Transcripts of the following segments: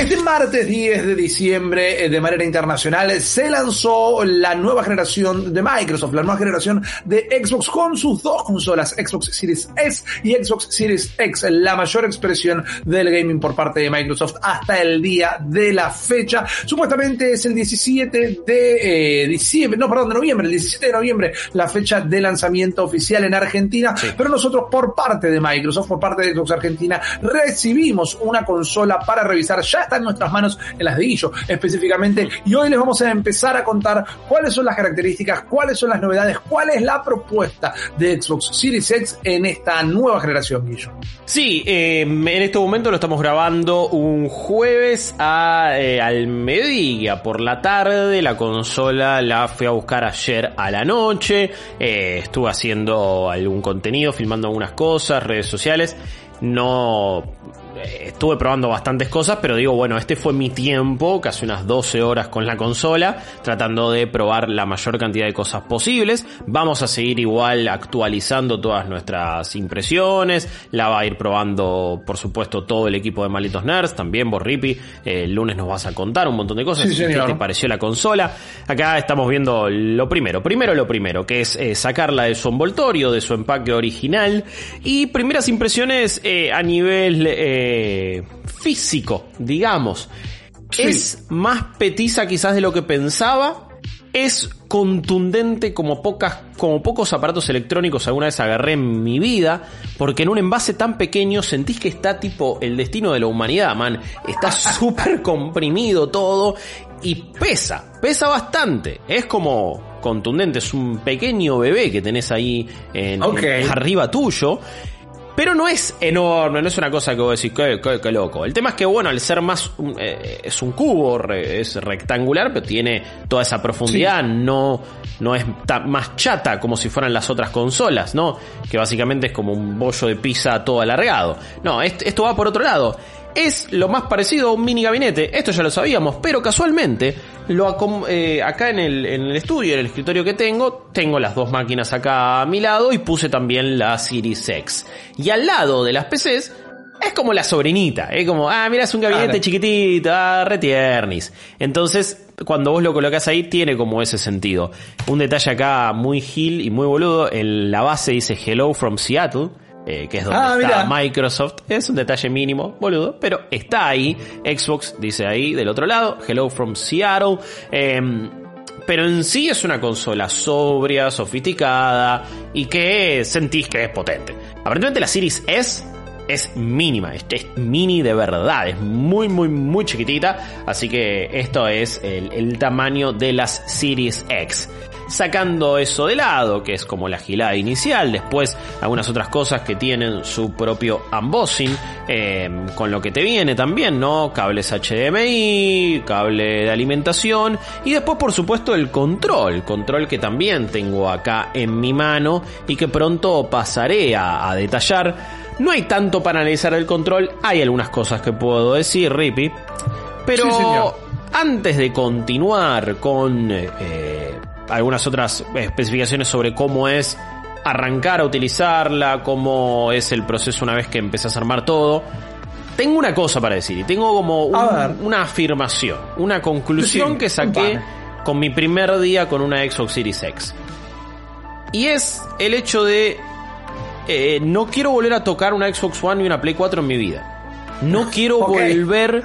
Este martes 10 de diciembre, eh, de manera internacional, se lanzó la nueva generación de Microsoft, la nueva generación de Xbox con sus dos consolas, Xbox Series S y Xbox Series X, la mayor expresión del gaming por parte de Microsoft hasta el día de la fecha. Supuestamente es el 17 de eh, diciembre, no, perdón, de noviembre, el 17 de noviembre, la fecha de lanzamiento oficial en Argentina, pero nosotros por parte de Microsoft, por parte de Xbox Argentina, recibimos una consola para revisar ya está en nuestras manos en las de Guillo específicamente. Y hoy les vamos a empezar a contar cuáles son las características, cuáles son las novedades, cuál es la propuesta de Xbox Series X en esta nueva generación, Guillo. Sí, eh, en este momento lo estamos grabando un jueves a, eh, al mediodía por la tarde. La consola la fui a buscar ayer a la noche. Eh, estuve haciendo algún contenido, filmando algunas cosas, redes sociales. No estuve probando bastantes cosas, pero digo, bueno, este fue mi tiempo, casi unas 12 horas con la consola, tratando de probar la mayor cantidad de cosas posibles. Vamos a seguir igual actualizando todas nuestras impresiones, la va a ir probando, por supuesto, todo el equipo de Malitos Nerds, también vos, Rippy, el lunes nos vas a contar un montón de cosas, Sí, qué te pareció la consola. Acá estamos viendo lo primero, primero lo primero, que es eh, sacarla de su envoltorio, de su empaque original, y primeras impresiones eh, a nivel... eh, físico, digamos. Es más petiza quizás de lo que pensaba. Es contundente como pocas, como pocos aparatos electrónicos alguna vez agarré en mi vida, porque en un envase tan pequeño sentís que está tipo el destino de la humanidad, man. Está súper comprimido todo y pesa, pesa bastante. Es como contundente, es un pequeño bebé que tenés ahí en, arriba tuyo. Pero no es enorme, no es una cosa que vos decís, qué, qué- qué loco. El tema es que, bueno, al ser más, eh, es un cubo, re- es rectangular, pero tiene toda esa profundidad, no, no es ta- más chata como si fueran las otras consolas, ¿no? Que básicamente es como un bollo de pizza todo alargado. No, est- esto va por otro lado. Es lo más parecido a un mini gabinete, esto ya lo sabíamos, pero casualmente, lo eh, acá en el, en el estudio, en el escritorio que tengo, tengo las dos máquinas acá a mi lado y puse también la Series X. Y al lado de las PCs, es como la sobrinita, es como, ah, mira, es un gabinete Claro. chiquitito, ah, retiernis. Entonces, cuando vos lo colocas ahí, tiene como ese sentido. Un detalle acá muy gil y muy boludo, en la base dice Hello from Seattle. Eh, que es donde Ah, está mira. Microsoft. Es un detalle mínimo, boludo, pero está ahí. Xbox dice ahí del otro lado, Hello from Seattle. Em, pero en sí es una consola sobria, sofisticada y que sentís que es potente. Aparentemente la Series S es mínima, es, es mini de verdad, es muy muy muy chiquitita, así que esto es el, el tamaño de las Series X. Sacando eso de lado, que es como la gilada inicial, después algunas otras cosas que tienen su propio unboxing, eh, con lo que te viene también, ¿no? Cables HDMI, cable de alimentación y después por supuesto el control, control que también tengo acá en mi mano y que pronto pasaré a, a detallar. No hay tanto para analizar el control, hay algunas cosas que puedo decir, Rippy, pero Sí, señor. antes de continuar con eh, algunas otras especificaciones sobre cómo es arrancar a utilizarla, cómo es el proceso una vez que empezás a armar todo, tengo una cosa para decir y tengo como un- una afirmación, una conclusión Sí, que saqué con mi primer día con una Xbox Series X. Y es el hecho de eh, no quiero volver a tocar una Xbox One y una Play 4 en mi vida. No quiero volver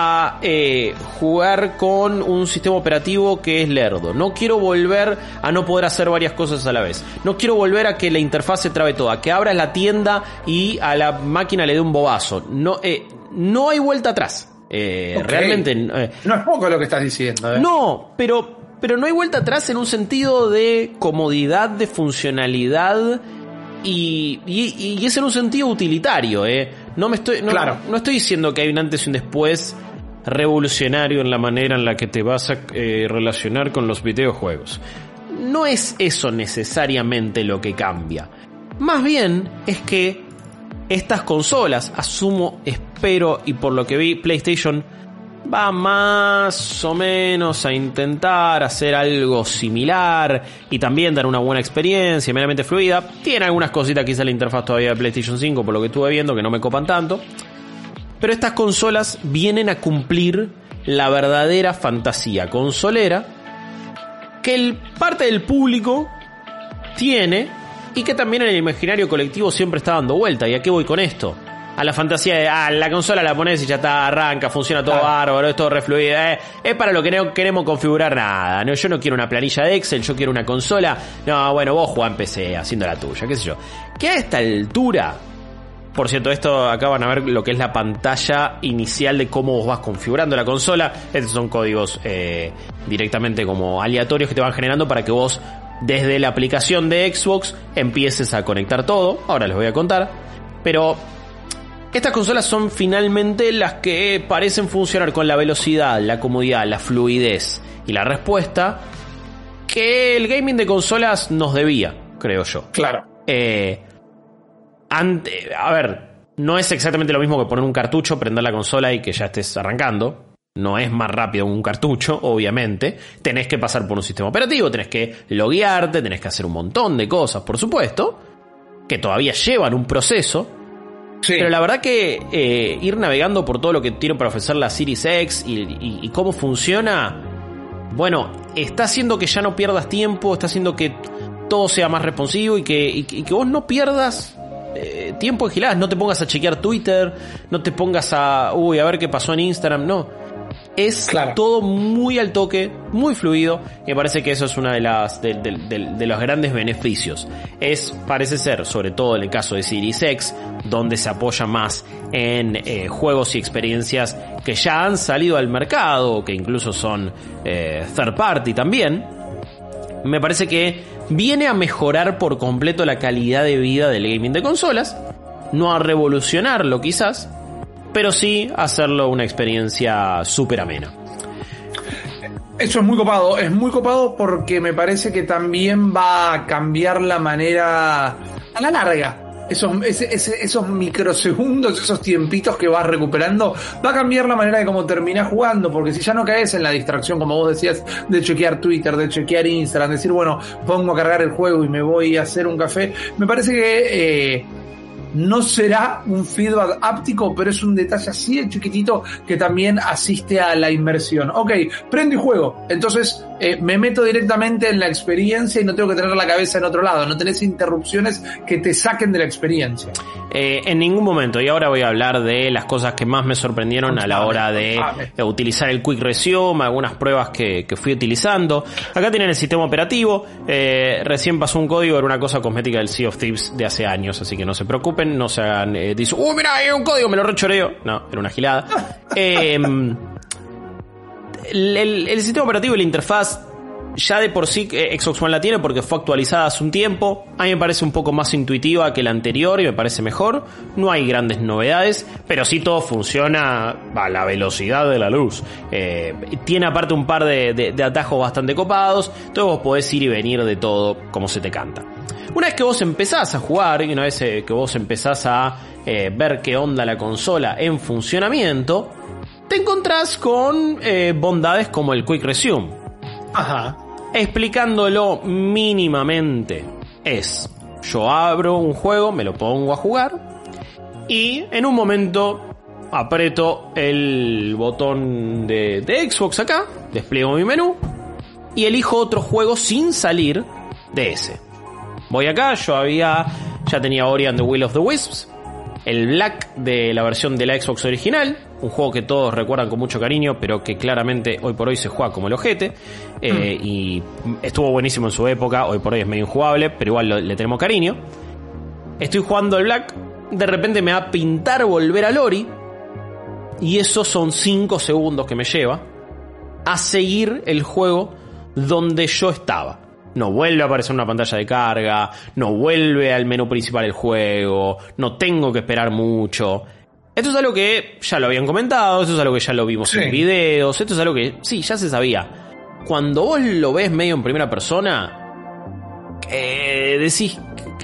a eh, jugar con un sistema operativo que es lerdo. No quiero volver a no poder hacer varias cosas a la vez. No quiero volver a que la interfaz se trabe toda, que abras la tienda y a la máquina le dé un bobazo. No, eh, no hay vuelta atrás. Eh. Realmente No es poco lo que estás diciendo, no, pero, pero no hay vuelta atrás en un sentido de comodidad, de funcionalidad y, y, y es en un sentido utilitario, ¿eh? No me estoy, no, Claro. no estoy diciendo que hay un antes y un después revolucionario en la manera en la que te vas a eh, relacionar con los videojuegos. No es eso necesariamente lo que cambia. Más bien es que estas consolas, asumo, espero y por lo que vi, PlayStation va más o menos a intentar hacer algo similar y también dar una buena experiencia, meramente fluida. Tiene algunas cositas quizá la interfaz todavía de PlayStation 5 por lo que estuve viendo que no me copan tanto. Pero estas consolas vienen a cumplir la verdadera fantasía consolera que el, parte del público tiene y que también en el imaginario colectivo siempre está dando vuelta. ¿Y a qué voy con esto? A la fantasía de, ah, la consola la pones y ya está, arranca, funciona todo bárbaro, es todo refluido. Eh. Es para lo que no queremos configurar nada. No, yo no quiero una planilla de Excel, yo quiero una consola. No, bueno, vos jugás en PC haciendo la tuya, qué sé yo. Que a esta altura por cierto, esto acá van a ver lo que es la pantalla inicial de cómo vos vas configurando la consola. Estos son códigos eh, directamente como aleatorios que te van generando para que vos desde la aplicación de Xbox empieces a conectar todo. Ahora les voy a contar. Pero estas consolas son finalmente las que parecen funcionar con la velocidad, la comodidad, la fluidez y la respuesta que el gaming de consolas nos debía, creo yo. Claro. Eh, a ver, no es exactamente lo mismo que poner un cartucho, prender la consola y que ya estés arrancando. No es más rápido que un cartucho, obviamente. Tenés que pasar por un sistema operativo, tenés que loguearte, tenés que hacer un montón de cosas, por supuesto, que todavía llevan un proceso. Pero la verdad que eh, ir navegando por todo lo que tiene para ofrecer la Series X y, cómo funciona, bueno, está haciendo que ya no pierdas tiempo, está haciendo que todo sea más responsivo y que, y que vos no pierdas eh, tiempo en giladas. No te pongas a chequear Twitter, no te pongas a, uy, a ver qué pasó en Instagram, no. Es todo muy al toque, muy fluido. Y me parece que eso es uno de, las, de, los grandes beneficios. Es, parece ser, sobre todo en el caso de Series X, donde se apoya más en eh, juegos y experiencias que ya han salido al mercado, que incluso son eh, third party también. Me parece que viene a mejorar por completo la calidad de vida del gaming de consolas, no a revolucionarlo quizás, pero sí a hacerlo una experiencia súper amena. Eso es muy copado, es muy copado porque me parece que también va a cambiar la manera a la larga esos, esos microsegundos, esos tiempitos que vas recuperando, va a cambiar la manera de cómo terminas jugando, porque si ya no caes en la distracción, como vos decías, de chequear Twitter, de chequear Instagram, decir, bueno, pongo a cargar el juego y me voy a hacer un café, me parece que eh, no será un feedback áptico, pero es un detalle así de chiquitito que también asiste a la inmersión. Ok, prendo y juego. Entonces eh, me meto directamente en la experiencia y no tengo que tener la cabeza en otro lado. No tenés interrupciones que te saquen de la experiencia. Eh, en ningún momento. Y ahora voy a hablar de las cosas que más me sorprendieron a la hora de utilizar el Quick Resume, algunas pruebas que, fui utilizando. Acá tienen el sistema operativo. Eh, recién pasó un código, era una cosa cosmética del Sea of Thieves de hace años, así que no se preocupen, no se hagan. Eh, ¡Uh, mira, hay un código! Me lo rechoreo. No, era una gilada. Em, el, el sistema operativo y la interfaz ya de por sí eh, Xbox One la tiene porque fue actualizada hace un tiempo. A mí me parece un poco más intuitiva que la anterior y me parece mejor. No hay grandes novedades, pero sí todo funciona a la velocidad de la luz. Eh, tiene aparte un par de, atajos bastante copados, entonces vos podés ir y venir de todo como se te canta. Una vez que vos empezás a jugar y una vez eh, que vos empezás a ver qué onda la consola en funcionamiento, te encontrás con bondades como el Quick Resume. Ajá explicándolo mínimamente, es, yo abro un juego, me lo pongo a jugar y en un momento aprieto el botón de, Xbox acá, despliego mi menú y elijo otro juego sin salir de ese. Voy acá, yo había, ya tenía Ori and the Will of the Wisps, el Black de la versión de la Xbox original, un juego que todos recuerdan con mucho cariño, pero que claramente hoy por hoy se juega como el ojete, eh, mm. y estuvo buenísimo en su época, hoy por hoy es medio injugable, pero igual le tenemos cariño. Estoy jugando el Black, de repente me va a pintar volver a Lori, y esos son 5 segundos que me lleva a seguir el juego donde yo estaba no vuelve a aparecer una pantalla de carga, no vuelve al menú principal del juego, no tengo que esperar mucho. Esto es algo que ya lo habían comentado, esto es algo que ya lo vimos en videos, esto es algo que sí, ya se sabía. Cuando vos lo ves medio en primera persona, eh, decís,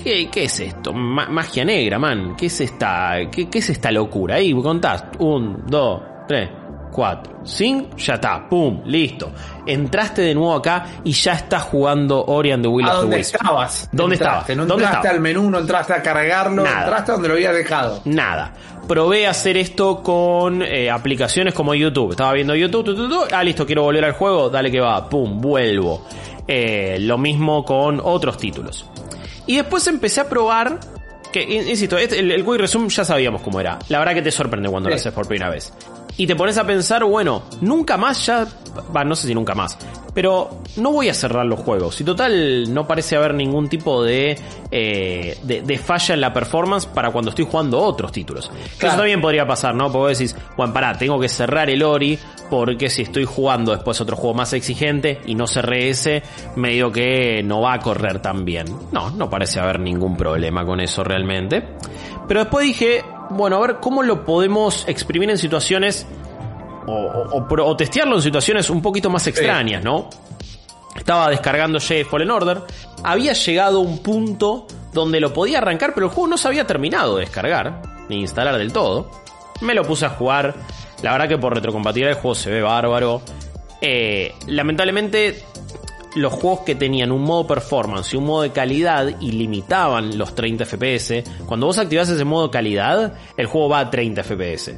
¿qué, es esto? magia negra, man. ¿Qué es esta, qué, qué es esta locura? Ahí contás, un, dos, tres, 4, 5, ya está, pum, listo. Entraste de nuevo acá y ya estás jugando Ori and the Will ¿A of the dónde Wisps. estabas? ¿Dónde Entraste, estabas? No ¿Dónde entraste estabas? al menú, no entraste a cargarlo, Nada. entraste donde lo habías dejado. Nada. Probé hacer esto con eh, aplicaciones como YouTube. Estaba viendo YouTube, tu, tu, tu, ah, listo, quiero volver al juego, dale que va, pum, vuelvo. Eh, lo mismo con otros títulos. Y después empecé a probar, que, in- insisto, este- el, el Quick Resume ya sabíamos cómo era. La verdad que te sorprende cuando lo Sí. haces por primera vez. Y te pones a pensar, bueno, nunca más ya, va, no sé si nunca más, pero no voy a cerrar los juegos. Y total, no parece haber ningún tipo de, eh, de, de falla en la performance para cuando estoy jugando otros títulos. Claro. Eso también podría pasar, ¿no? Porque vos decís, bueno, pará, tengo que cerrar el Ori porque si estoy jugando después otro juego más exigente y no cerré ese, medio que no va a correr tan bien. No, no parece haber ningún problema con eso realmente. Pero después dije, bueno, a ver cómo lo podemos exprimir en situaciones o, o- testearlo en situaciones un poquito más extrañas, ¿no? Estaba descargando Jedi Fallen Order. Había llegado a un punto donde lo podía arrancar, pero el juego no se había terminado de descargar, ni instalar del todo. Me lo puse a jugar. La verdad que por retrocompatibilidad el juego se ve bárbaro. Eh, lamentablemente, los juegos que tenían un modo performance y un modo de calidad y limitaban los 30 FPS, cuando vos activás ese modo calidad, el juego va a 30 FPS.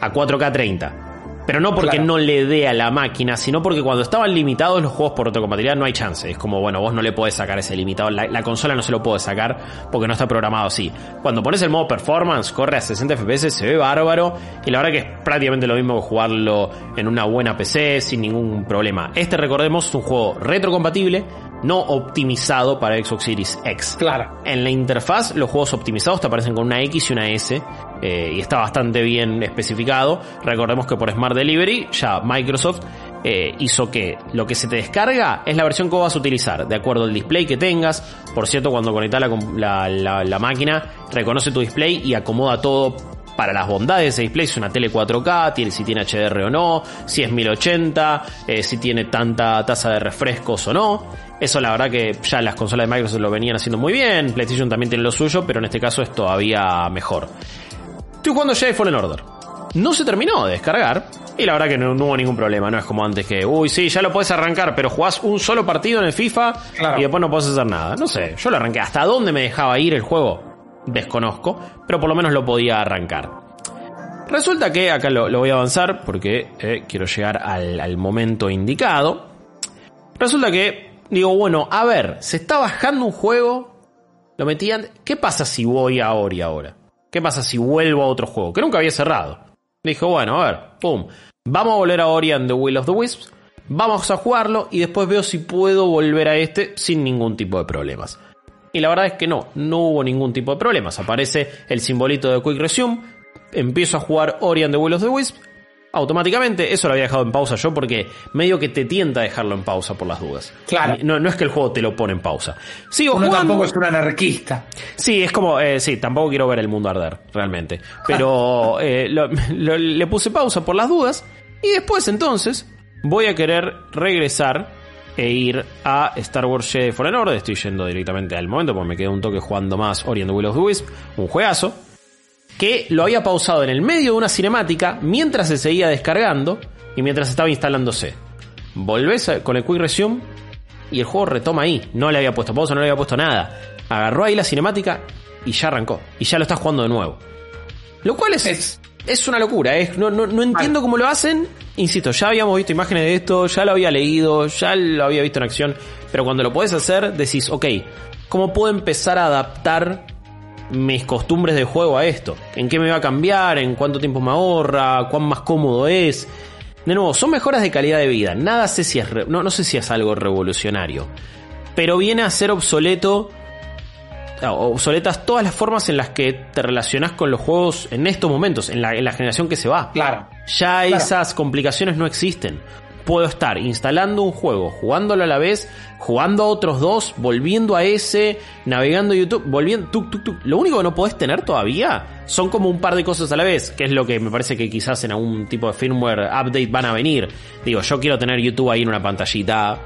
A 4K 30. Pero no porque Claro. no le dé a la máquina, sino porque cuando estaban limitados los juegos por retrocompatibilidad no hay chance. Es como, bueno, vos no le podés sacar ese limitado. La, la consola no se lo puede sacar porque no está programado así. Cuando pones el modo performance, corre a 60 FPS, se ve bárbaro. Y la verdad que es prácticamente lo mismo que jugarlo en una buena PC sin ningún problema. Este, recordemos, es un juego retrocompatible, no optimizado para Xbox Series X. Claro. En la interfaz, los juegos optimizados te aparecen con una X y una S. eh, y está bastante bien especificado. Recordemos que por Smart Delivery ya Microsoft eh, hizo que lo que se te descarga es la versión que vas a utilizar, de acuerdo al display que tengas. Por cierto, cuando conectas la, com- la, la- la máquina, reconoce tu display y acomoda todo para las bondades de display, si es una tele 4K, tiene, si tiene HDR o no, si es 1080, eh, si tiene tanta tasa de refrescos o no. Eso la verdad que ya las consolas de Microsoft lo venían haciendo muy bien, PlayStation también tiene lo suyo, pero en este caso es todavía mejor. Estoy jugando Jedi Fallen Order. No se terminó de descargar. Y la verdad que no, no hubo ningún problema. No es como antes que, uy, sí, ya lo puedes arrancar, pero jugás un solo partido en el FIFA Claro. y después no podés hacer nada. No sé, yo lo arranqué. ¿Hasta dónde me dejaba ir el juego? Desconozco, pero por lo menos lo podía arrancar. Resulta que, acá lo, voy a avanzar porque eh, quiero llegar al, momento indicado. Resulta que, digo, bueno, a ver, se está bajando un juego, lo metían. ¿Qué pasa si voy a Ori ahora? ¿Qué pasa si vuelvo a otro juego? Que nunca había cerrado. Dijo, bueno, a ver, pum. Vamos a volver a Ori and the Will of the Wisps. Vamos a jugarlo y después veo si puedo volver a este sin ningún tipo de problemas. Y la verdad es que no, no hubo ningún tipo de problemas. Aparece el simbolito de Quick Resume. Empiezo a jugar Ori and the Will of the Wisps. Automáticamente, eso lo había dejado en pausa yo porque medio que te tienta a dejarlo en pausa por las dudas. Claro. No, no es que el juego te lo pone en pausa. Sigo Uno jugando. tampoco es un anarquista. Sí, es como, eh, sí, tampoco quiero ver el mundo arder, realmente. Pero eh, lo- lo- le puse pausa por las dudas. Y después entonces voy a querer regresar e ir a Star Wars Jedi Fallen Order. Estoy yendo directamente al momento porque me queda un toque jugando más Ori and the Will of the Wisp. Un juegazo. Que lo había pausado en el medio de una cinemática mientras se seguía descargando y mientras estaba instalándose. Volvés a- con el Quick Resume y el juego retoma ahí. No le había puesto pausa, no le había puesto nada. Agarró ahí la cinemática y ya arrancó. Y ya lo está jugando de nuevo. Lo cual es, Es- es, una locura. Es, no, no, no entiendo cómo lo hacen. Insisto, ya habíamos visto imágenes de esto, ya lo había leído, ya lo había visto en acción. Pero cuando lo podés hacer, decís, ok, ¿cómo puedo empezar a adaptar mis costumbres de juego a esto? ¿En qué me va a cambiar? ¿En cuánto tiempo me ahorra? ¿Cuán más cómodo es? De nuevo, son mejoras de calidad de vida. Nada sé si es no, no sé si es algo revolucionario. Pero viene a ser obsoleto. Obsoletas todas las formas en las que te relacionas con los juegos en estos momentos, en la, en la generación que se va. Claro. Ya Claro. esas complicaciones no existen. Puedo estar instalando un juego, jugándolo a la vez, jugando a otros dos, volviendo a ese, navegando YouTube, volviendo, tuk, tuk, tuk. Lo único que no podés tener todavía son como un par de cosas a la vez, que es lo que me parece que quizás en algún tipo de firmware update van a venir. Digo, yo quiero tener YouTube ahí en una pantallita,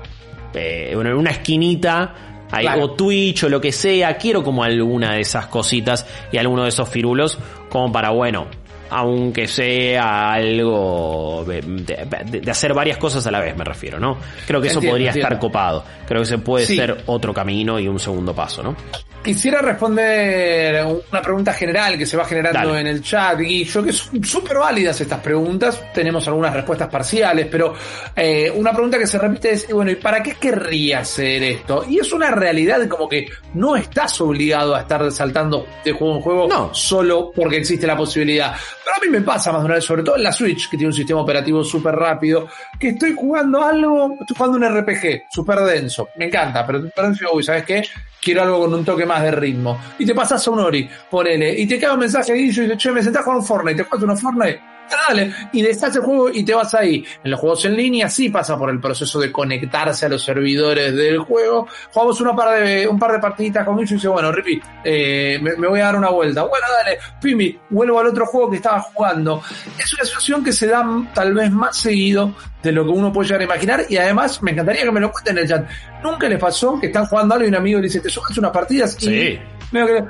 eh, en una esquinita, ahí, Claro. o Twitch o lo que sea, quiero como alguna de esas cositas y alguno de esos firulos como para, bueno, aunque sea algo de, de- de hacer varias cosas a la vez, me refiero, ¿no? Creo que eso Entiendo, podría estar copado. Creo que se puede Sí. ser otro camino y un segundo paso, ¿no? Quisiera responder una pregunta general que se va generando Dale. en el chat, Guillo, que son súper válidas estas preguntas. Tenemos algunas respuestas parciales, pero eh, una pregunta que se repite es, bueno, ¿y para qué querría hacer esto? Y es una realidad como que no estás obligado a estar saltando de juego en juego No. solo porque existe la posibilidad. Pero a mí me pasa más de una vez, sobre todo en la Switch, que tiene un sistema operativo súper rápido, que estoy jugando algo, estoy jugando un RPG súper denso. Me encanta, pero pero uy, ¿sabes qué? Quiero algo con un toque más de ritmo. Y te pasas a un Ori, ponele, y te cae un mensaje y yo y dice, che, me sentás con un Fortnite, te juegas unos Fortnite. Dale, y destás el juego y te vas ahí. En los juegos en línea sí pasa por el proceso de conectarse a los servidores del juego. Jugamos una par de, un par de partiditas con Guillo y dice, bueno, Ripi, eh, me, me voy a dar una vuelta. Bueno, dale, Pimi, vuelvo al otro juego que estaba jugando. Es una situación que se da tal vez más seguido de lo que uno puede llegar a imaginar y además me encantaría que me lo cuenten en el chat. ¿Nunca les pasó que están jugando algo y un amigo le dice, te subas unas partidas? Sí. Y medio que,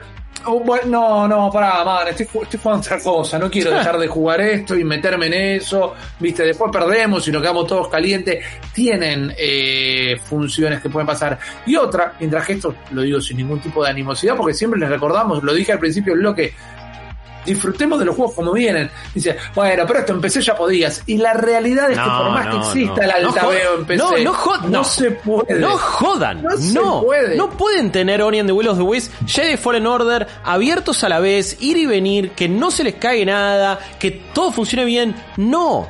oh, bueno, no, no, pará, man, estoy, estoy jugando otra cosa, no quiero dejar de jugar esto y meterme en eso, viste, después perdemos y nos quedamos todos calientes. Tienen eh, funciones que pueden pasar. Y otra, mientras que esto lo digo sin ningún tipo de animosidad, porque siempre les recordamos, lo dije al principio del bloque, disfrutemos de los juegos como vienen. Dice, bueno, pero esto en PC ya podías. Y la realidad es que No, por más que no, exista no. el No altabeo jod- en PC, no, no jod- no. se puede. No jodan, No no, se no, puede. pueden tener Ori and the Will of the Wisps, Jedi Fallen Order abiertos a la vez, ir y venir, que no se les cae nada, que todo funcione bien, no.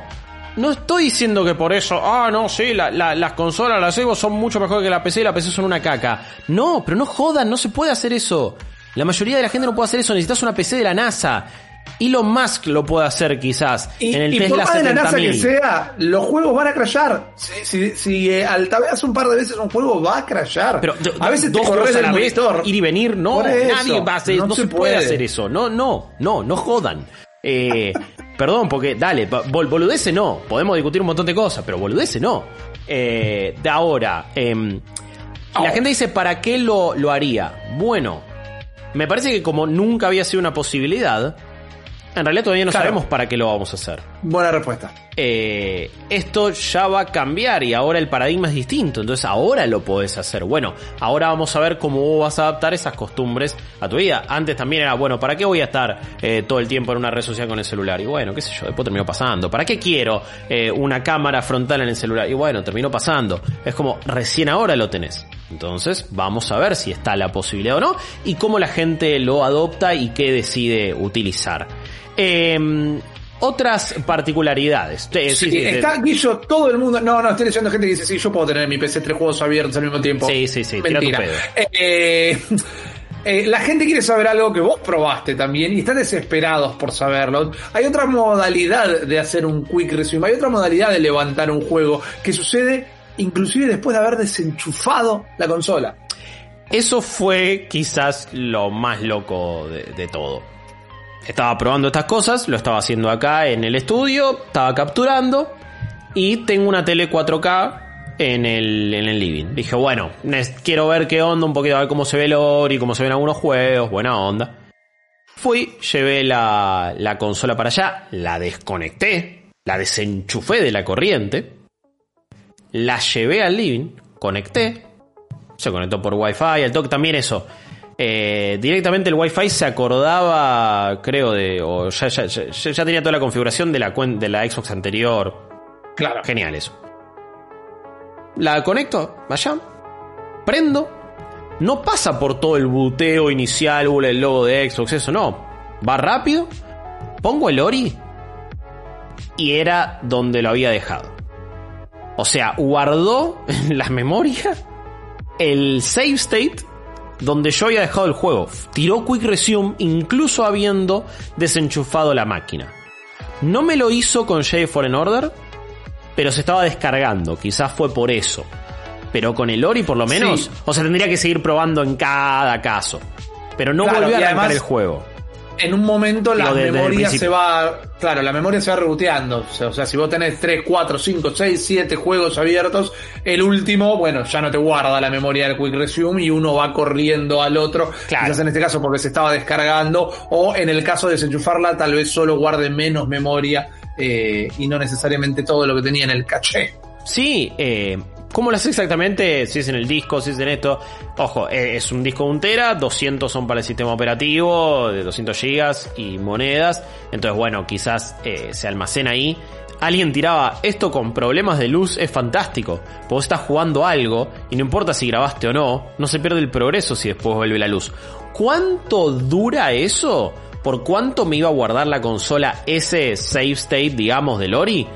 No estoy diciendo que por eso, ah, no, sí, la- la- las consolas, las Evo son mucho mejor que la PC y la PC son una caca. No, pero no jodan, no se puede hacer eso. La mayoría de la gente no puede hacer eso, necesitas una PC de la NASA. Elon Musk lo puede hacer quizás Y, en el y por Tesla más de la NASA que 70.000. sea, los juegos van a crashear. Si, si, si eh, altaveas un par de veces un juego, va a crashear. Pero a veces te dos corres juegos a del monitor. ir y venir, no, Por eso, nadie va a hacer, no, se, puede. hacer eso, no, no, no, no jodan. Eh, perdón, porque dale, bol- boludece no, podemos discutir un montón de cosas, pero boludece no. Eh, de ahora, em, la Oh. gente dice, ¿para qué lo, lo haría? Bueno, me parece que como nunca había sido una posibilidad, en realidad todavía no Claro. sabemos para qué lo vamos a hacer. Buena respuesta. eh, esto ya va a cambiar y ahora el paradigma es distinto, entonces ahora lo podés hacer. Bueno, ahora vamos a ver cómo vos vas a adaptar esas costumbres a tu vida. Antes también era, bueno, ¿para qué voy a estar eh, todo el tiempo en una red social con el celular? Y bueno, qué sé yo, después terminó pasando. ¿Para qué quiero eh, una cámara frontal en el celular? Y bueno, terminó pasando. Es como, recién ahora lo tenés. Entonces, vamos a ver si está la posibilidad o no y cómo la gente lo adopta y qué decide utilizar. Em, otras particularidades. Sí, Sí, está Guillo, todo el mundo. No, no, estoy leyendo gente que dice, sí, yo puedo tener en mi PC tres juegos abiertos al mismo tiempo. Sí, sí, sí, tira tu Mentira. pedo. Eh, eh, la gente quiere saber algo que vos probaste también y están desesperados por saberlo. Hay otra modalidad de hacer un quick resume, hay otra modalidad de levantar un juego que sucede inclusive después de haber desenchufado la consola. Eso fue quizás lo más loco de, todo. Estaba probando estas cosas, lo estaba haciendo acá en el estudio, estaba capturando y tengo una tele 4K en el, en el living. Dije, bueno, quiero ver qué onda, un poquito a ver cómo se ve el Ori, cómo se ven algunos juegos, buena onda. Fui, llevé la, la consola para allá, la desconecté, la desenchufé de la corriente, la llevé al living, conecté, se conectó por Wi-Fi, al toque también eso. Eh, directamente el Wi-Fi se acordaba, creo, de. O ya, ya, ya- ya tenía toda la configuración de la, cuen- de la Xbox anterior. Claro. Genial eso. La conecto allá, prendo. No pasa por todo el buteo inicial, el logo de Xbox, eso no. Va rápido, pongo el Ori y era donde lo había dejado. O sea, guardó en la memoria el save state donde yo había dejado el juego. Tiró Quick Resume incluso habiendo desenchufado la máquina. No me lo hizo con Jedi Fallen Order, pero se estaba descargando. Quizás fue por eso. Pero con el Ori por lo menos, Sí. o sea, tendría que seguir probando en cada caso. Pero no Claro, volvió a arrancar además- el juego. En un momento la de- memoria se va, claro, la memoria se va reboteando. O sea, o sea, si vos tenés 3, 4, 5, 6, 7 juegos abiertos, el último, bueno, ya no te guarda la memoria del Quick Resume y uno va corriendo al otro. Claro. Quizás en este caso porque se estaba descargando, o en el caso de desenchufarla, tal vez solo guarde menos memoria eh, y no necesariamente todo lo que tenía en el caché. Sí, eh, ¿cómo lo hace exactamente? Si es en el disco, si es en esto. Ojo, eh, es un disco de un tera, 200 son para el sistema operativo, de 200 gigas y monedas. Entonces, bueno, quizás eh, se almacena ahí. Alguien tiraba, esto con problemas de luz es fantástico. Porque vos estás jugando algo y no importa si grabaste o no, no se pierde el progreso si después vuelve la luz. ¿Cuánto dura eso? ¿Por cuánto me iba a guardar la consola ese save state, digamos, de Lori?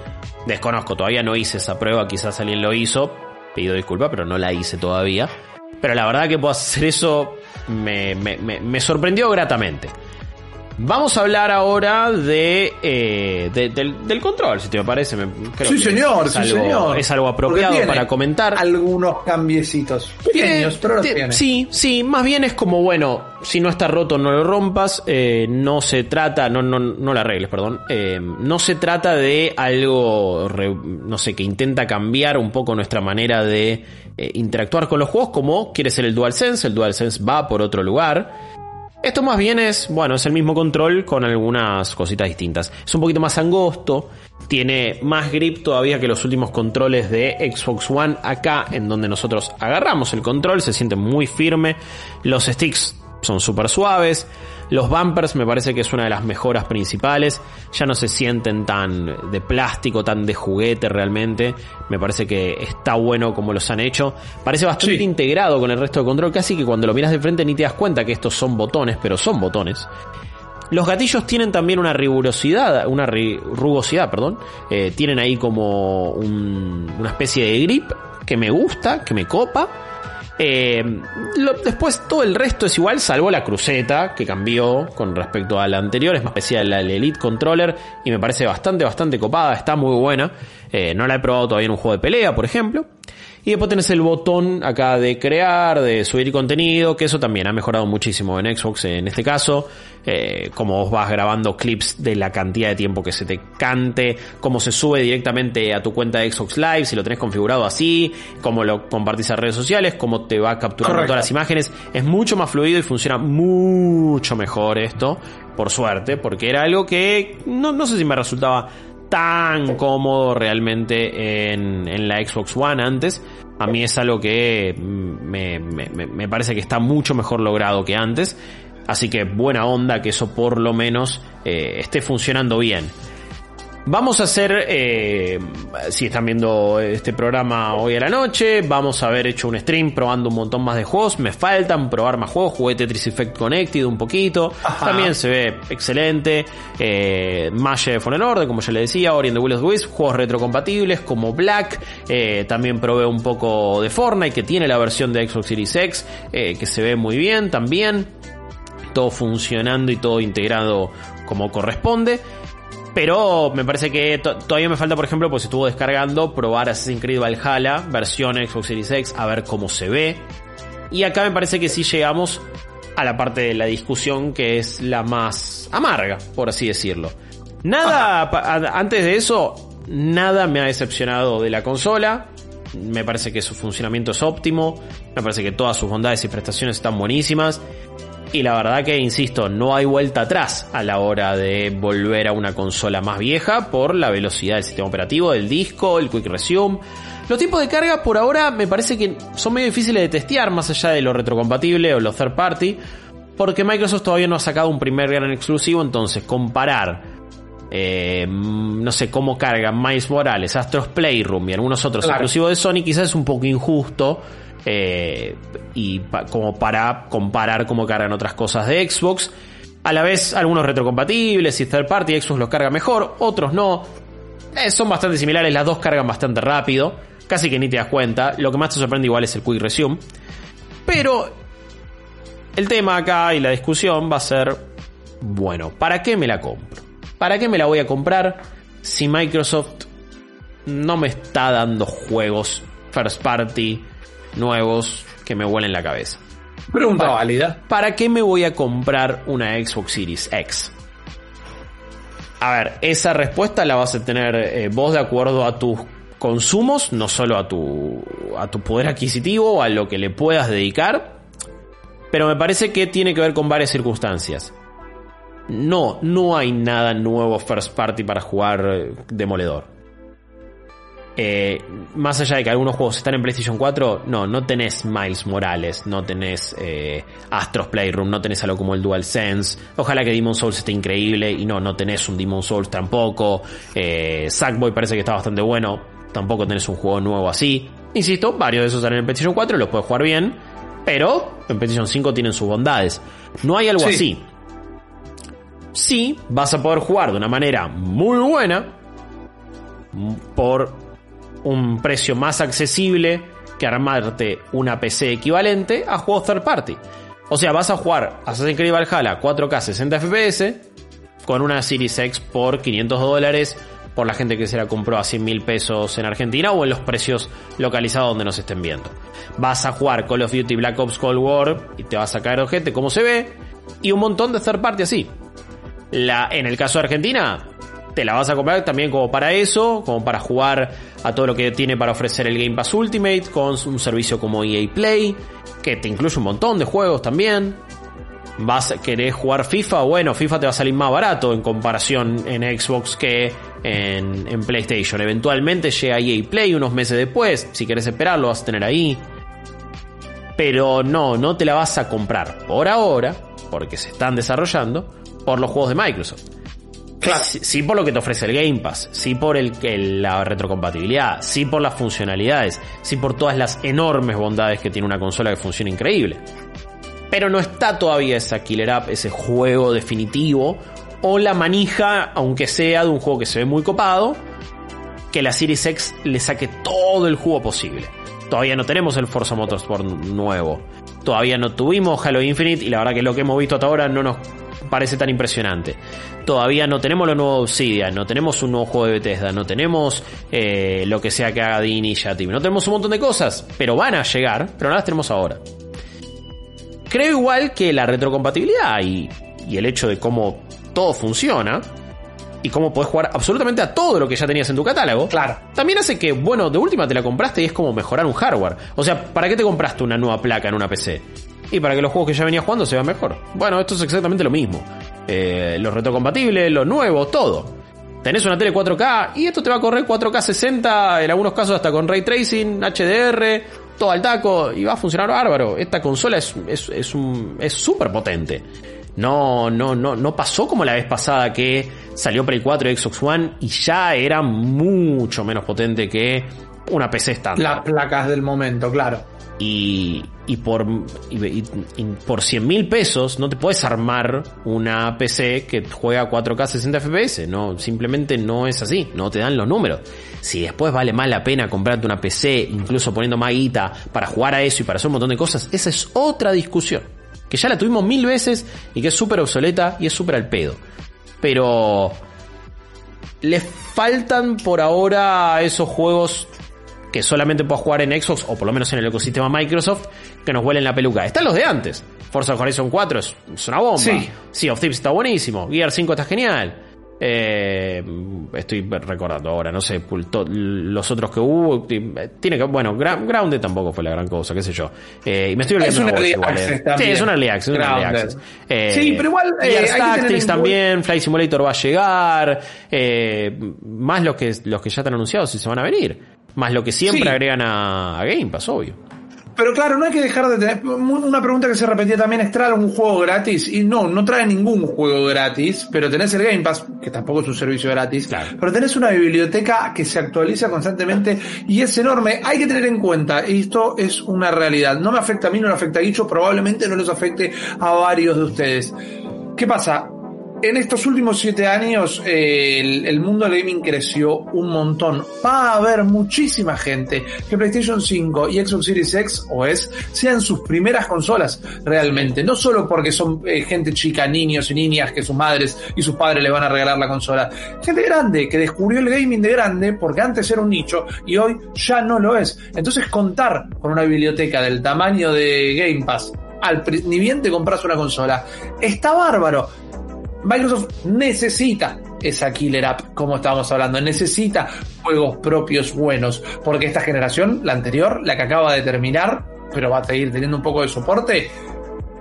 Desconozco, todavía no hice esa prueba, quizás alguien lo hizo. Pido disculpas, pero no la hice todavía. Pero la verdad que puedo hacer eso me- me- me sorprendió gratamente. Vamos a hablar ahora de, eh, de- del, del control, si te parece. Me- creo sí, que señor, es sí, algo, señor. Es algo apropiado para comentar. Algunos cambiecitos. Pequeños, pero los ti- tiene. Sí, sí, más bien es como, bueno, si no está roto no lo rompas, eh, no se trata, no, no, no lo arregles, perdón, eh, no se trata de algo, re- no sé, que intenta cambiar un poco nuestra manera de eh, interactuar con los juegos, como quiere ser el DualSense, el DualSense va por otro lugar. Esto más bien es, bueno, es el mismo control con algunas cositas distintas. Es un poquito más angosto, tiene más grip todavía que los últimos controles de Xbox One acá, en donde nosotros agarramos el control, se siente muy firme, los sticks son súper suaves, los bumpers me parece que es una de las mejoras principales, ya no se sienten tan de plástico, tan de juguete realmente, me parece que está bueno como los han hecho, parece bastante Sí. integrado con el resto del control, casi que cuando lo miras de frente ni te das cuenta que estos son botones, pero son botones. Los gatillos tienen también una rigurosidad, una rugosidad, perdón. Eh, tienen ahí como un- una especie de grip que me gusta, que me copa. Eh, después todo el resto es igual, salvo la cruceta que cambió con respecto a la anterior. Es más especial la Elite Controller y me parece bastante, bastante copada. Está muy buena. Eh, no la he probado todavía en un juego de pelea, por ejemplo. Y después tenés el botón acá de crear, de subir contenido, que eso también ha mejorado muchísimo en Xbox en este caso. Eh, como vos vas grabando clips de la cantidad de tiempo que se te cante, cómo se sube directamente a tu cuenta de Xbox Live, si lo tenés configurado así, cómo lo compartís a redes sociales, cómo te va capturando Correcto. todas las imágenes. Es mucho más fluido y funciona mucho mejor esto, por suerte, porque era algo que no, no sé si me resultaba tan cómodo realmente en, en la Xbox One antes. A mí es algo que mm, me, me- me- me parece que está mucho mejor logrado que antes. Así que buena onda que eso por lo menos eh, esté funcionando bien. Vamos a hacer, eh, si están viendo este programa hoy a la noche, vamos a haber hecho un stream probando un montón más de juegos. Me faltan probar más juegos. Jugué Tetris Effect Connected un poquito. Ajá. También se ve excelente. Eh, de Fallen Order, como ya le decía, Ori and the Will of the Wisps, juegos retrocompatibles como Black. Eh, también probé un poco de Fortnite, que tiene la versión de Xbox Series X, eh, que se ve muy bien también. Todo funcionando y todo integrado como corresponde. Pero me parece que to- todavía me falta, por ejemplo, pues estuvo descargando, probar Assassin's Creed Valhalla, versión Xbox Series X, a ver cómo se ve. Y acá me parece que sí llegamos a la parte de la discusión que es la más amarga, por así decirlo. Nada, antes de eso, nada me ha decepcionado de la consola. Me parece que su funcionamiento es óptimo. Me parece que todas sus bondades y prestaciones están buenísimas. Y la verdad que, insisto, no hay vuelta atrás a la hora de volver a una consola más vieja por la velocidad del sistema operativo, del disco, el Quick Resume. Los tiempos de carga por ahora me parece que son medio difíciles de testear más allá de lo retrocompatible o lo third party. Porque Microsoft todavía no ha sacado un primer gran exclusivo, entonces comparar eh, mm, no sé cómo cargan Miles Morales, Astros Playroom y algunos otros Claro. exclusivos de Sony, quizás es un poco injusto. Eh, y como para comparar cómo cargan otras cosas de Xbox. A la vez, algunos retrocompatibles y third party, Xbox los carga mejor, otros no. Eh, son bastante similares, las dos cargan bastante rápido. Casi que ni te das cuenta. Lo que más te sorprende igual es el Quick Resume. Pero el tema acá y la discusión va a ser, bueno, ¿para qué me la compro? ¿Para qué me la voy a comprar si Microsoft no me está dando juegos first party nuevos que me vuelen la cabeza? Pregunta válida. ¿Para qué me voy a comprar una Xbox Series X? A ver, esa respuesta la vas a tener eh, vos de acuerdo a tus consumos, no solo a tu, a tu poder adquisitivo o a lo que le puedas dedicar, pero me parece que tiene que ver con varias circunstancias. No, no hay nada nuevo first party para jugar eh, demoledor. Eh, más allá de que algunos juegos están en PlayStation 4, no, no tenés Miles Morales, no tenés eh, Astros Playroom, no tenés algo como el DualSense. Ojalá que Demon Souls esté increíble y no, no tenés un Demon Souls tampoco. Eh, Sackboy parece que está bastante bueno, tampoco tenés un juego nuevo así. Insisto, varios de esos están en PlayStation 4, los puedes jugar bien, pero en PlayStation 5 tienen sus bondades. No hay algo Sí. así. Sí, vas a poder jugar de una manera muy buena por un precio más accesible que armarte una PC equivalente a juegos third party. O sea, vas a jugar Assassin's Creed Valhalla 4K 60 FPS con una Series X por 500 dólares por la gente que se la compró a 100 mil pesos en Argentina o en los precios localizados donde nos estén viendo. Vas a jugar Call of Duty Black Ops Cold War y te vas a caer ojete como se ve y un montón de third party así. En el caso de Argentina, te la vas a comprar también como para eso, como para jugar a todo lo que tiene para ofrecer el Game Pass Ultimate, con un servicio como EA Play, que te incluye un montón de juegos también. Vas a querer jugar FIFA, bueno, FIFA te va a salir más barato en comparación en Xbox que en, en PlayStation. Eventualmente llega EA Play unos meses después, si querés esperarlo vas a tener ahí. Pero no, no te la vas a comprar por ahora, porque se están desarrollando, por los juegos de Microsoft. Sí, por lo que te ofrece el Game Pass, sí por el- la retrocompatibilidad, sí por las funcionalidades, sí por todas las enormes bondades que tiene una consola que funciona increíble. Pero no está todavía esa killer app, ese juego definitivo, o la manija, aunque sea de un juego que se ve muy copado, que la Series X le saque todo el jugo posible. Todavía no tenemos el Forza Motorsport nuevo. Todavía no tuvimos Halo Infinite y la verdad que lo que hemos visto hasta ahora no nos parece tan impresionante. Todavía no tenemos lo nuevo de Obsidian, no tenemos un nuevo juego de Bethesda, no tenemos eh, lo que sea que haga The Initiative, no tenemos un montón de cosas, pero van a llegar, pero no las tenemos ahora. Creo igual que la retrocompatibilidad y, y el hecho de cómo todo funciona y cómo podés jugar absolutamente a todo lo que ya tenías en tu catálogo. Claro. También hace que, bueno, de última te la compraste y es como mejorar un hardware. O sea, ¿para qué te compraste una nueva placa en una PC? Y para que los juegos que ya venías jugando se vean mejor. Bueno, esto es exactamente lo mismo. Eh, los retrocompatibles, lo nuevo, todo. Tenés una tele 4K y esto te va a correr 4K 60, en algunos casos hasta con ray tracing, HDR, todo al taco y va a funcionar bárbaro. Esta consola es es es un es súper potente. No no no no pasó como la vez pasada que salió Play 4 y Xbox One y ya era mucho menos potente que una PC estándar Las placas del momento, claro. Y, y por y, y- por 100 mil pesos no te puedes armar una PC que juega 4K 60 FPS, no, simplemente no es así, no te dan los números. Si después vale más la pena comprarte una PC, incluso poniendo más guita para jugar a eso y para hacer un montón de cosas, esa es otra discusión. Que ya la tuvimos mil veces y que es súper obsoleta y es súper al pedo. Pero le faltan por ahora esos juegos que solamente puedas jugar en Xbox o por lo menos en el ecosistema Microsoft que nos huelen la peluca. Están los de antes. Forza Horizon 4 es, es una bomba. Sí. Sea of Thieves está buenísimo. Gear 5 está genial. Eh, estoy recordando ahora, no sé, los otros que hubo. Tiene que, bueno, Grounded tampoco fue la gran cosa, qué sé yo. Eh, y me estoy Es olvidando un de early access eh. Sí, también. es un early access. es un early access. Eh, Sí, pero igual, Tactics también, Flight Simulator va a llegar. más los que, los que ya están anunciados y se van a venir. Más lo que siempre Sí. agregan a, a Game Pass, obvio. Pero claro, no hay que dejar de tener. Una pregunta que se repetía también es: ¿trae algún juego gratis? Y no, no trae ningún juego gratis, pero tenés el Game Pass, que tampoco es un servicio gratis. Claro. Pero tenés una biblioteca que se actualiza constantemente y es enorme. Hay que tener en cuenta, y esto es una realidad. No me afecta a mí, no le afecta a Guicho, probablemente no les afecte a varios de ustedes. ¿Qué pasa? En estos últimos siete años eh, el, el mundo del gaming creció un montón. Va a haber muchísima gente que PlayStation 5 y Xbox Series X o S sean sus primeras consolas realmente. No solo porque son eh, gente chica, niños y niñas que sus madres y sus padres le van a regalar la consola. Gente grande que descubrió el gaming de grande porque antes era un nicho y hoy ya no lo es. Entonces contar con una biblioteca del tamaño de Game Pass al, ni bien te compras una consola. Está bárbaro. Microsoft necesita esa killer app, como estábamos hablando, necesita juegos propios buenos, porque esta generación, la anterior, la que acaba de terminar, pero va a seguir teniendo un poco de soporte,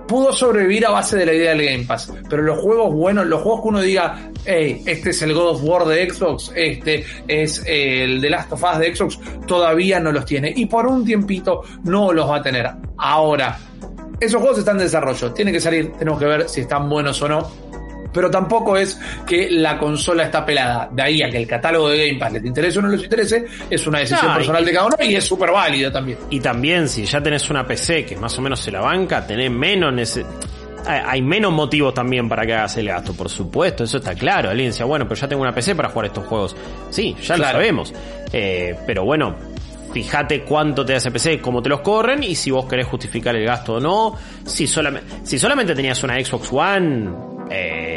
pudo sobrevivir a base de la idea del Game Pass. Pero los juegos buenos, los juegos que uno diga, hey, este es el God of War de Xbox, este es el The Last of Us de Xbox, todavía no los tiene. Y por un tiempito no los va a tener. Ahora, esos juegos están en desarrollo, tienen que salir, tenemos que ver si están buenos o no pero tampoco es que la consola está pelada. De ahí a que el catálogo de Game Pass les interese o no les interese, es una decisión personal de cada uno y es súper válida también. Y también, si ya tenés una PC que más o menos se la banca, tenés menos hay menos motivos también para que hagas el gasto, por supuesto, eso está claro. Alguien decía, bueno, pero ya tengo una PC para jugar estos juegos. Sí, ya lo sabemos. Eh, pero bueno, fíjate cuánto te hace PC, cómo te los corren y si vos querés justificar el gasto o no. Si solamente, si solamente tenías una Xbox One, eh,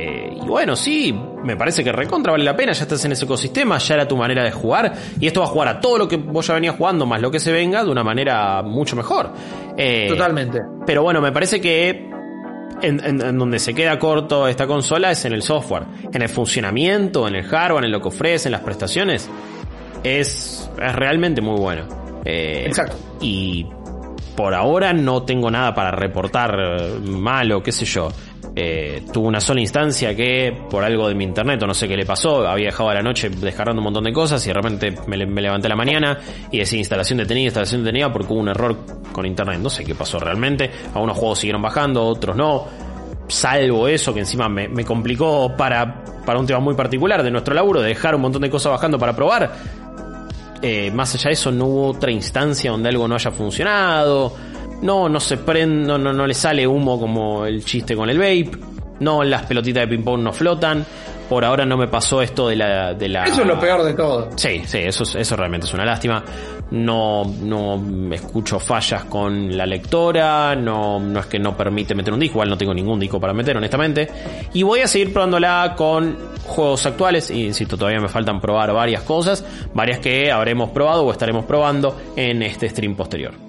bueno, sí, me parece que recontra vale la pena, ya estás en ese ecosistema, ya era tu manera de jugar, y esto va a jugar a todo lo que vos ya venías jugando, más lo que se venga, de una manera mucho mejor. Eh, Totalmente. Pero bueno, me parece que en, donde se queda corto esta consola es en el software, en el funcionamiento, en el hardware, en lo que ofrece, en las prestaciones, es, es realmente muy bueno. Eh, Exacto. Y por ahora no tengo nada para reportar malo, qué sé yo. Eh, tuvo una sola instancia que por algo de mi internet o no sé qué le pasó, había dejado a la noche descargando un montón de cosas y de repente me, levanté la mañana y decía instalación detenida, instalación detenida porque hubo un error con internet, no sé qué pasó realmente, algunos juegos siguieron bajando, otros no, salvo eso que encima me, complicó para, para un tema muy particular de nuestro laburo, de dejar un montón de cosas bajando para probar. Eh, más allá de eso, no hubo otra instancia donde algo no haya funcionado no, no se prende, no, no, no le sale humo como el chiste con el vape. No, las pelotitas de ping-pong no flotan. Por ahora no me pasó esto de la, de la... Eso es lo peor de todo. Sí, sí, eso, eso realmente es una lástima. No, no escucho fallas con la lectora, no, no es que no permite meter un disco, igual no tengo ningún disco para meter, honestamente. Y voy a seguir probándola con juegos actuales, y insisto, todavía me faltan probar varias cosas, varias que habremos probado o estaremos probando en este stream posterior.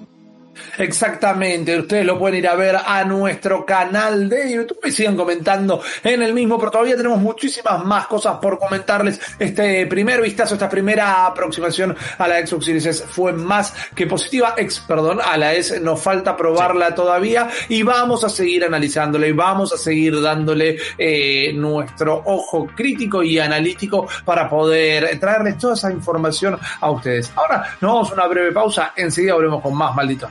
Exactamente, ustedes lo pueden ir a ver a nuestro canal de YouTube y sigan comentando en el mismo, pero todavía tenemos muchísimas más cosas por comentarles. Este primer vistazo, esta primera aproximación a la Xbox Series S fue más que positiva. Ex, perdón, a la S nos falta probarla todavía y vamos a seguir analizándola y vamos a seguir dándole eh, nuestro ojo crítico y analítico para poder traerles toda esa información a ustedes. Ahora nos vamos a una breve pausa, enseguida volvemos con más malditos.